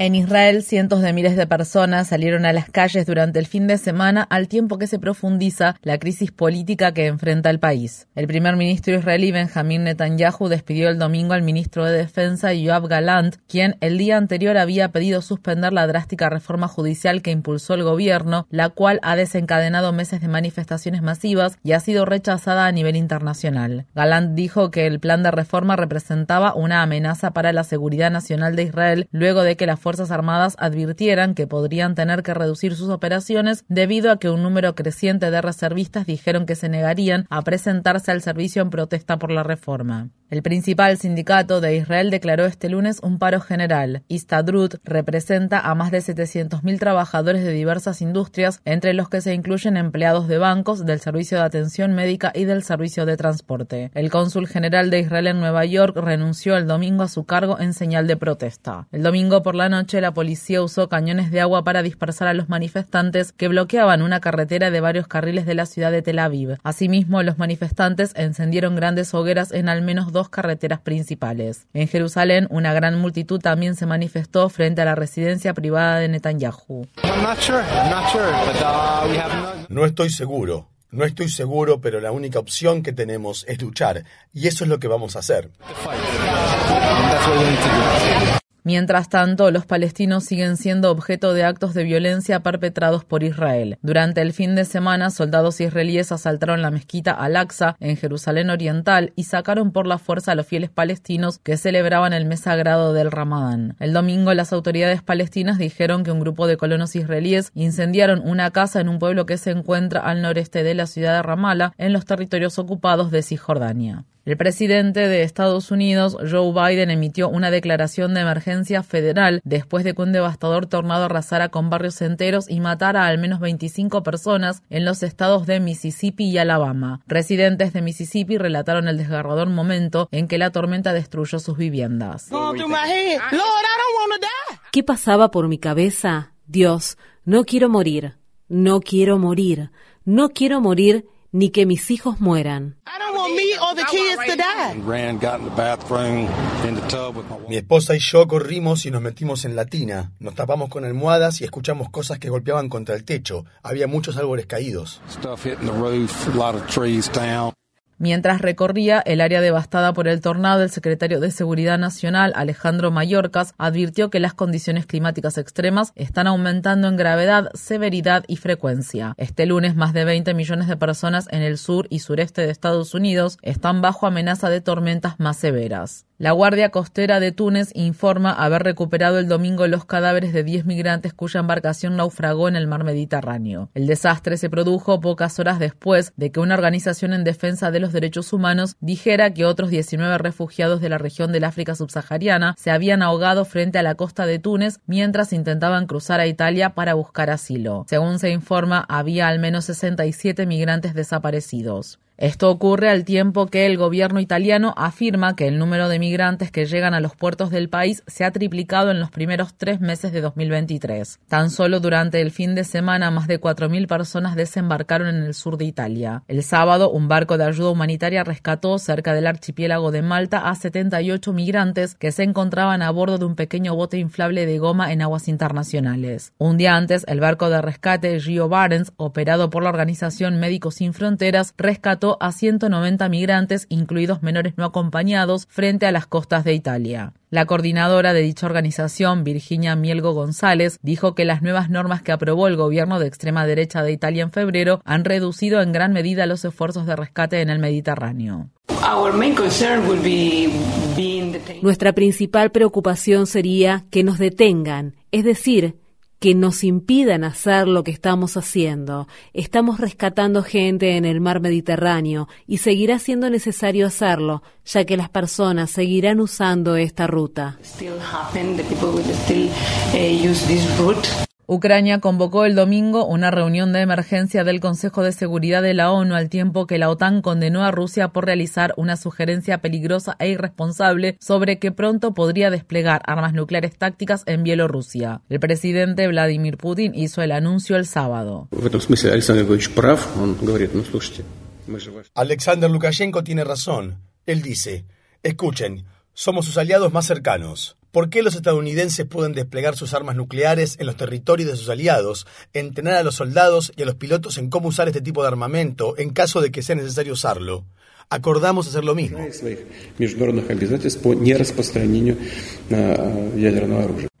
En Israel, cientos de miles de personas salieron a las calles durante el fin de semana al tiempo que se profundiza la crisis política que enfrenta el país. El primer ministro israelí Benjamin Netanyahu despidió el domingo al ministro de Defensa Yoav Galant, quien el día anterior había pedido suspender la drástica reforma judicial que impulsó el gobierno, la cual ha desencadenado meses de manifestaciones masivas y ha sido rechazada a nivel internacional. Galant dijo que el plan de reforma representaba una amenaza para la seguridad nacional de Israel luego de que la Fuerzas Armadas advirtieran que podrían tener que reducir sus operaciones debido a que un número creciente de reservistas dijeron que se negarían a presentarse al servicio en protesta por la reforma. El principal sindicato de Israel declaró este lunes un paro general. Istadrut representa a más de 700.000 trabajadores de diversas industrias, entre los que se incluyen empleados de bancos, del servicio de atención médica y del servicio de transporte. El cónsul general de Israel en Nueva York renunció el domingo a su cargo en señal de protesta. El domingo por la noche la policía usó cañones de agua para dispersar a los manifestantes que bloqueaban una carretera de varios carriles de la ciudad de Tel Aviv. Asimismo, los manifestantes encendieron grandes hogueras en al menos dos carreteras principales. En Jerusalén, una gran multitud también se manifestó frente a la residencia privada de Netanyahu. No estoy seguro. No estoy seguro, pero la única opción que tenemos es luchar, y eso es lo que vamos a hacer. Mientras tanto, los palestinos siguen siendo objeto de actos de violencia perpetrados por Israel. Durante el fin de semana, soldados israelíes asaltaron la mezquita Al-Aqsa en Jerusalén Oriental y sacaron por la fuerza a los fieles palestinos que celebraban el mes sagrado del Ramadán. El domingo, las autoridades palestinas dijeron que un grupo de colonos israelíes incendiaron una casa en un pueblo que se encuentra al noreste de la ciudad de Ramallah, en los territorios ocupados de Cisjordania. El presidente de Estados Unidos, Joe Biden, emitió una declaración de emergencia federal después de que un devastador tornado arrasara con barrios enteros y matara a al menos 25 personas en los estados de Mississippi y Alabama. Residentes de Mississippi relataron el desgarrador momento en que la tormenta destruyó sus viviendas. ¿Qué pasaba por mi cabeza? Dios, no quiero morir, no quiero morir, no quiero morir ni que mis hijos mueran. Mi esposa y yo corrimos y nos metimos en la tina. Nos tapamos con almohadas y escuchamos cosas que golpeaban contra el techo. Había muchos árboles caídos. Mientras recorría el área devastada por el tornado, el secretario de Seguridad Nacional, Alejandro Mayorkas, advirtió que las condiciones climáticas extremas están aumentando en gravedad, severidad y frecuencia. Este lunes, más de 20 millones de personas en el sur y sureste de Estados Unidos están bajo amenaza de tormentas más severas. La Guardia Costera de Túnez informa haber recuperado el domingo los cadáveres de 10 migrantes cuya embarcación naufragó en el mar Mediterráneo. El desastre se produjo pocas horas después de que una organización en defensa de los derechos humanos dijera que otros 19 refugiados de la región del África subsahariana se habían ahogado frente a la costa de Túnez mientras intentaban cruzar a Italia para buscar asilo. Según se informa, había al menos 67 migrantes desaparecidos. Esto ocurre al tiempo que el gobierno italiano afirma que el número de migrantes que llegan a los puertos del país se ha triplicado en los primeros tres meses de 2023. Tan solo durante el fin de semana, más de 4.000 personas desembarcaron en el sur de Italia. El sábado, un barco de ayuda humanitaria rescató cerca del archipiélago de Malta a 78 migrantes que se encontraban a bordo de un pequeño bote inflable de goma en aguas internacionales. Un día antes, el barco de rescate Rio Barents, operado por la organización Médicos Sin Fronteras, rescató a 190 migrantes, incluidos menores no acompañados, frente a las costas de Italia. La coordinadora de dicha organización, Virginia Mielgo González, dijo que las nuevas normas que aprobó el gobierno de extrema derecha de Italia en febrero han reducido en gran medida los esfuerzos de rescate en el Mediterráneo. Nuestra principal preocupación sería que nos detengan, es decir, que nos impidan hacer lo que estamos haciendo. Estamos rescatando gente en el mar Mediterráneo y seguirá siendo necesario hacerlo, ya que las personas seguirán usando esta ruta. Ucrania convocó el domingo una reunión de emergencia del Consejo de Seguridad de la ONU al tiempo que la OTAN condenó a Rusia por realizar una sugerencia peligrosa e irresponsable sobre que pronto podría desplegar armas nucleares tácticas en Bielorrusia. El presidente Vladimir Putin hizo el anuncio el sábado. Alexander Lukashenko tiene razón. Él dice, escuchen, somos sus aliados más cercanos. ¿Por qué los estadounidenses pueden desplegar sus armas nucleares en los territorios de sus aliados, entrenar a los soldados y a los pilotos en cómo usar este tipo de armamento en caso de que sea necesario usarlo? Acordamos hacer lo mismo.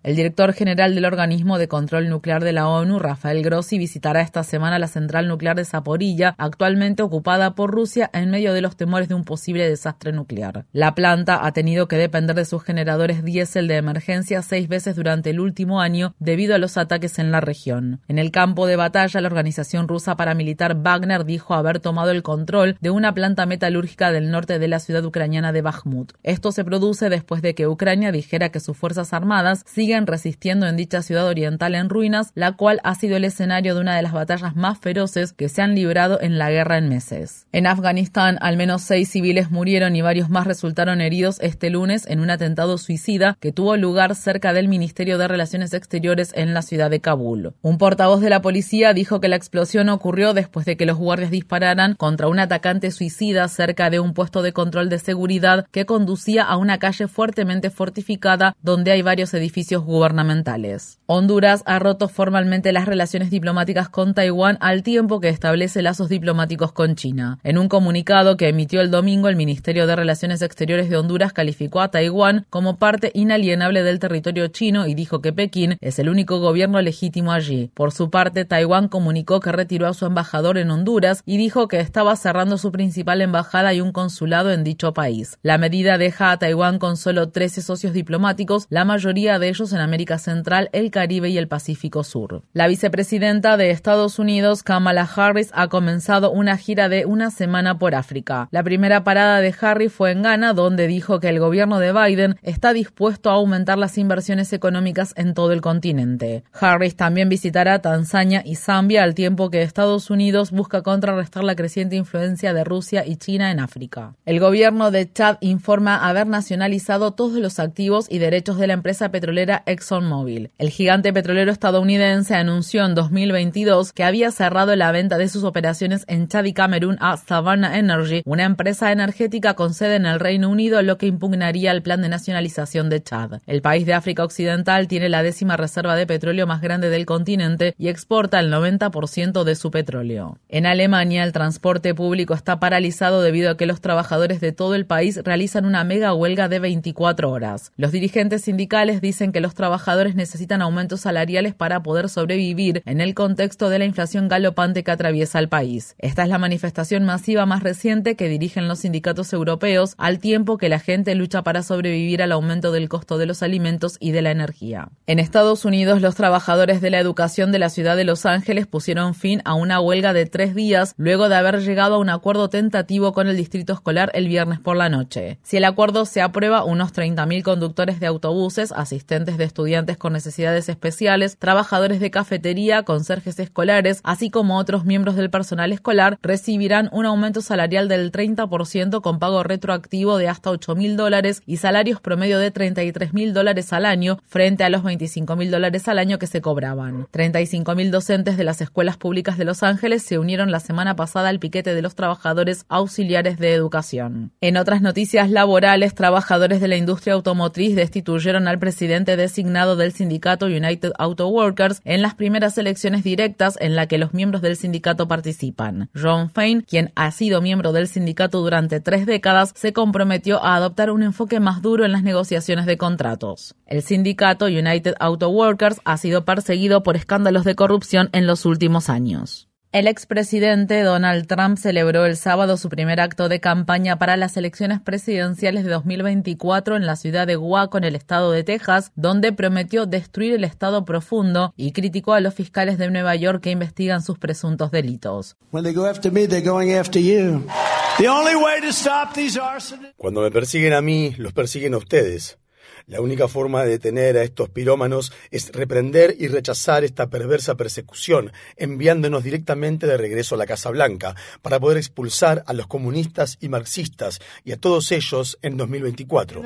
El director general del organismo de control nuclear de la ONU, Rafael Grossi, visitará esta semana la central nuclear de Zaporilla, actualmente ocupada por Rusia en medio de los temores de un posible desastre nuclear. La planta ha tenido que depender de sus generadores diésel de emergencia seis veces durante el último año debido a los ataques en la región. En el campo de batalla, la organización rusa paramilitar Wagner dijo haber tomado el control de una planta metalúrgica del norte de la ciudad ucraniana de Bakhmut. Esto se produce después de que Ucrania dijera que sus fuerzas armadas siguen resistiendo en dicha ciudad oriental en ruinas, la cual ha sido el escenario de una de las batallas más feroces que se han librado en la guerra en meses. En Afganistán, al menos seis civiles murieron y varios más resultaron heridos este lunes en un atentado suicida que tuvo lugar cerca del Ministerio de Relaciones Exteriores en la ciudad de Kabul. Un portavoz de la policía dijo que la explosión ocurrió después de que los guardias dispararan contra un atacante suicida cerca de un puesto de control de seguridad que conducía a una calle fuertemente fortificada donde hay varios edificios gubernamentales. Honduras ha roto formalmente las relaciones diplomáticas con Taiwán al tiempo que establece lazos diplomáticos con China. En un comunicado que emitió el domingo, el Ministerio de Relaciones Exteriores de Honduras calificó a Taiwán como parte inalienable del territorio chino y dijo que Pekín es el único gobierno legítimo allí. Por su parte, Taiwán comunicó que retiró a su embajador en Honduras y dijo que estaba cerrando su principal embajada y un consulado en dicho país. La medida deja a Taiwán con solo 13 socios diplomáticos, la mayoría de ellos en América Central, el Caribe y el Pacífico Sur. La vicepresidenta de Estados Unidos, Kamala Harris, ha comenzado una gira de una semana por África. La primera parada de Harris fue en Ghana, donde dijo que el gobierno de Biden está dispuesto a aumentar las inversiones económicas en todo el continente. Harris también visitará Tanzania y Zambia al tiempo que Estados Unidos busca contrarrestar la creciente influencia de Rusia y China en África. El gobierno de Chad informa haber nacionalizado todos los activos y derechos de la empresa petrolera ExxonMobil. El gigante petrolero estadounidense anunció en 2022 que había cerrado la venta de sus operaciones en Chad y Camerún a Savannah Energy, una empresa energética con sede en el Reino Unido, lo que impugnaría el plan de nacionalización de Chad. El país de África Occidental tiene la décima reserva de petróleo más grande del continente y exporta el 90% de su petróleo. En Alemania, el transporte público está paralizado debido a que los trabajadores de todo el país realizan una mega huelga de 24 horas. Los dirigentes sindicales dicen que los trabajadores necesitan aumentos salariales para poder sobrevivir en el contexto de la inflación galopante que atraviesa el país. Esta es la manifestación masiva más reciente que dirigen los sindicatos europeos al tiempo que la gente lucha para sobrevivir al aumento del costo de los alimentos y de la energía. En Estados Unidos, los trabajadores de la educación de la ciudad de Los Ángeles pusieron fin a una huelga de tres días luego de haber llegado a un acuerdo tentativo el distrito escolar el viernes por la noche. Si el acuerdo se aprueba, unos 30.000 conductores de autobuses, asistentes de estudiantes con necesidades especiales, trabajadores de cafetería, conserjes escolares, así como otros miembros del personal escolar, recibirán un aumento salarial del 30% con pago retroactivo de hasta 8 mil dólares y salarios promedio de 33 mil dólares al año frente a los 25 mil dólares al año que se cobraban. 35 mil docentes de las escuelas públicas de Los Ángeles se unieron la semana pasada al piquete de los trabajadores auxiliares de educación. En otras noticias laborales, trabajadores de la industria automotriz destituyeron al presidente de designado del sindicato United Auto Workers en las primeras elecciones directas en la que los miembros del sindicato participan. John Fain, quien ha sido miembro del sindicato durante tres décadas, se comprometió a adoptar un enfoque más duro en las negociaciones de contratos. El sindicato United Auto Workers ha sido perseguido por escándalos de corrupción en los últimos años. El expresidente Donald Trump celebró el sábado su primer acto de campaña para las elecciones presidenciales de 2024 en la ciudad de Waco, en el estado de Texas, donde prometió destruir el estado profundo y criticó a los fiscales de Nueva York que investigan sus presuntos delitos. Cuando me persiguen a mí, los persiguen a ustedes. La única forma de detener a estos pirómanos es reprender y rechazar esta perversa persecución, enviándonos directamente de regreso a la Casa Blanca, para poder expulsar a los comunistas y marxistas y a todos ellos en 2024.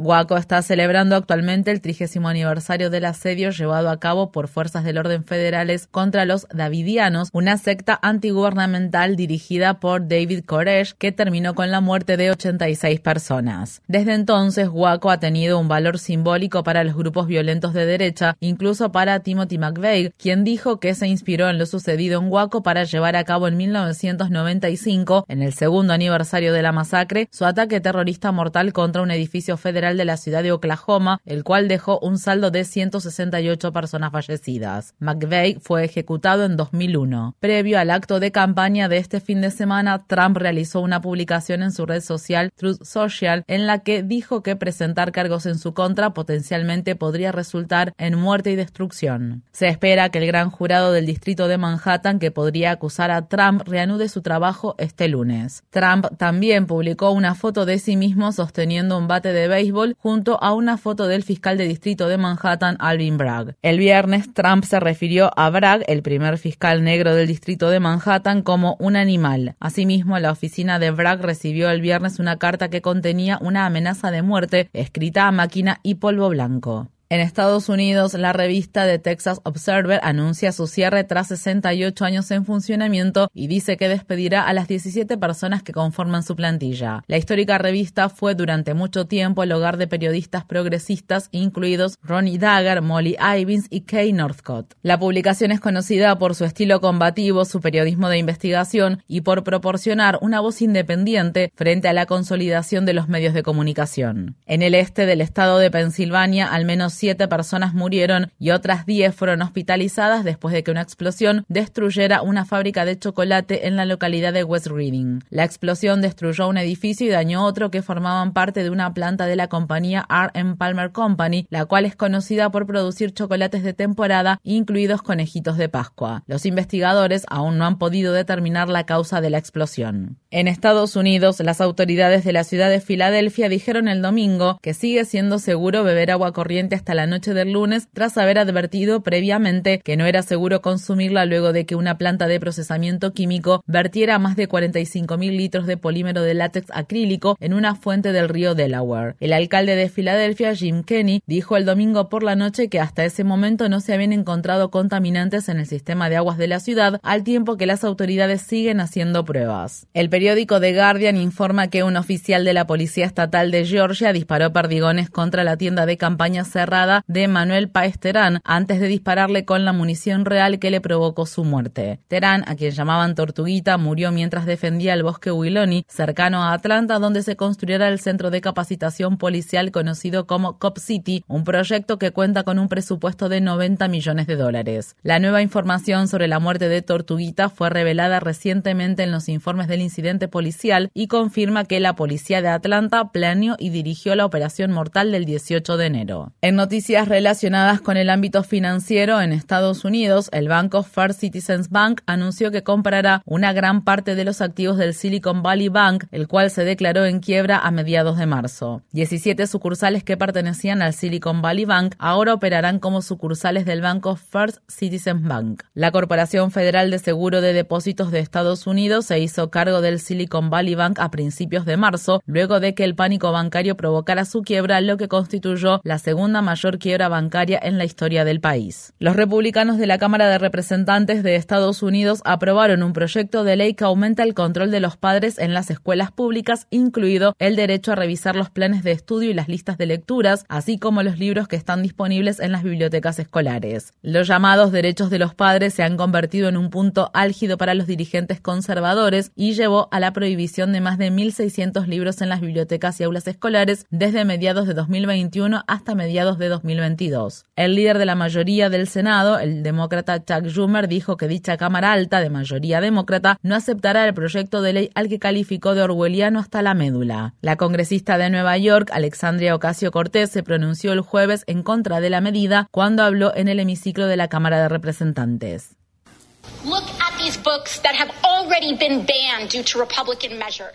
Guaco está celebrando actualmente el trigésimo aniversario del asedio llevado a cabo por fuerzas del orden federales contra los Davidianos, una secta antigubernamental dirigida por David Koresh que terminó con la muerte de 86 personas. Desde entonces, Guaco ha tenido un valor simbólico para los grupos violentos de derecha, incluso para Timothy McVeigh, quien dijo que se inspiró en lo sucedido en Guaco para llevar a cabo en 1995, en el segundo aniversario de la masacre, su ataque terrorista mortal contra un edificio federal de la ciudad de Oklahoma, el cual dejó un saldo de 168 personas fallecidas. McVeigh fue ejecutado en 2001. Previo al acto de campaña de este fin de semana, Trump realizó una publicación en su red social Truth Social en la que dijo que presentar cargos en su contra potencialmente podría resultar en muerte y destrucción. Se espera que el gran jurado del distrito de Manhattan que podría acusar a Trump reanude su trabajo este lunes. Trump también publicó una foto de sí mismo sosteniendo un bate de béisbol junto a una foto del fiscal de distrito de Manhattan, Alvin Bragg. El viernes, Trump se refirió a Bragg, el primer fiscal negro del distrito de Manhattan, como un animal. Asimismo, la oficina de Bragg recibió el viernes una carta que contenía una amenaza de muerte escrita a máquina y polvo blanco. En Estados Unidos, la revista The Texas Observer anuncia su cierre tras 68 años en funcionamiento y dice que despedirá a las 17 personas que conforman su plantilla. La histórica revista fue durante mucho tiempo el hogar de periodistas progresistas, incluidos Ronnie Dagger, Molly Ivins y Kay Northcott. La publicación es conocida por su estilo combativo, su periodismo de investigación y por proporcionar una voz independiente frente a la consolidación de los medios de comunicación. En el este del estado de Pensilvania, al menos siete personas murieron y otras diez fueron hospitalizadas después de que una explosión destruyera una fábrica de chocolate en la localidad de West Reading. La explosión destruyó un edificio y dañó otro que formaban parte de una planta de la compañía R. Palmer Company, la cual es conocida por producir chocolates de temporada, incluidos conejitos de Pascua. Los investigadores aún no han podido determinar la causa de la explosión. En Estados Unidos, las autoridades de la ciudad de Filadelfia dijeron el domingo que sigue siendo seguro beber agua corriente hasta la noche del lunes tras haber advertido previamente que no era seguro consumirla luego de que una planta de procesamiento químico vertiera más de 45 mil litros de polímero de látex acrílico en una fuente del río Delaware. El alcalde de Filadelfia, Jim Kenney, dijo el domingo por la noche que hasta ese momento no se habían encontrado contaminantes en el sistema de aguas de la ciudad, al tiempo que las autoridades siguen haciendo pruebas. El periódico The Guardian informa que un oficial de la Policía Estatal de Georgia disparó perdigones contra la tienda de campaña cerrada de Manuel Paez Terán antes de dispararle con la munición real que le provocó su muerte. Terán, a quien llamaban Tortuguita, murió mientras defendía el bosque Wiloni, cercano a Atlanta, donde se construirá el centro de capacitación policial conocido como Cop City, un proyecto que cuenta con un presupuesto de 90 millones de dólares. La nueva información sobre la muerte de Tortuguita fue revelada recientemente en los informes del incidente policial y confirma que la policía de Atlanta planeó y dirigió la operación mortal del 18 de enero. En noticias relacionadas con el ámbito financiero en Estados Unidos, el banco First Citizens Bank anunció que comprará una gran parte de los activos del Silicon Valley Bank, el cual se declaró en quiebra a mediados de marzo. 17 sucursales que pertenecían al Silicon Valley Bank ahora operarán como sucursales del banco First Citizens Bank. La Corporación Federal de Seguro de Depósitos de Estados Unidos se hizo cargo del Silicon Valley Bank a principios de marzo, luego de que el pánico bancario provocara su quiebra, lo que constituyó la segunda mayor quiebra bancaria en la historia del país. Los republicanos de la Cámara de Representantes de Estados Unidos aprobaron un proyecto de ley que aumenta el control de los padres en las escuelas públicas, incluido el derecho a revisar los planes de estudio y las listas de lecturas, así como los libros que están disponibles en las bibliotecas escolares. Los llamados derechos de los padres se han convertido en un punto álgido para los dirigentes conservadores y llevó a la prohibición de más de 1.600 libros en las bibliotecas y aulas escolares desde mediados de 2021 hasta mediados de de 2022. El líder de la mayoría del Senado, el demócrata Chuck Schumer, dijo que dicha Cámara Alta de mayoría demócrata no aceptará el proyecto de ley al que calificó de orwelliano hasta la médula. La congresista de Nueva York, Alexandria Ocasio Cortés, se pronunció el jueves en contra de la medida cuando habló en el hemiciclo de la Cámara de Representantes.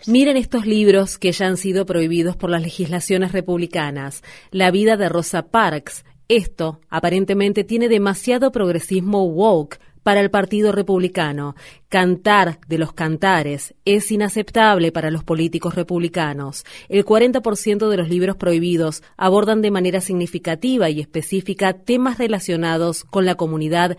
Miren estos libros que ya han sido prohibidos por las legislaciones republicanas. La vida de Rosa Parks. Esto aparentemente tiene demasiado progresismo woke para el Partido Republicano. Cantar de los cantares es inaceptable para los políticos republicanos. El 40% de los libros prohibidos abordan de manera significativa y específica temas relacionados con la comunidad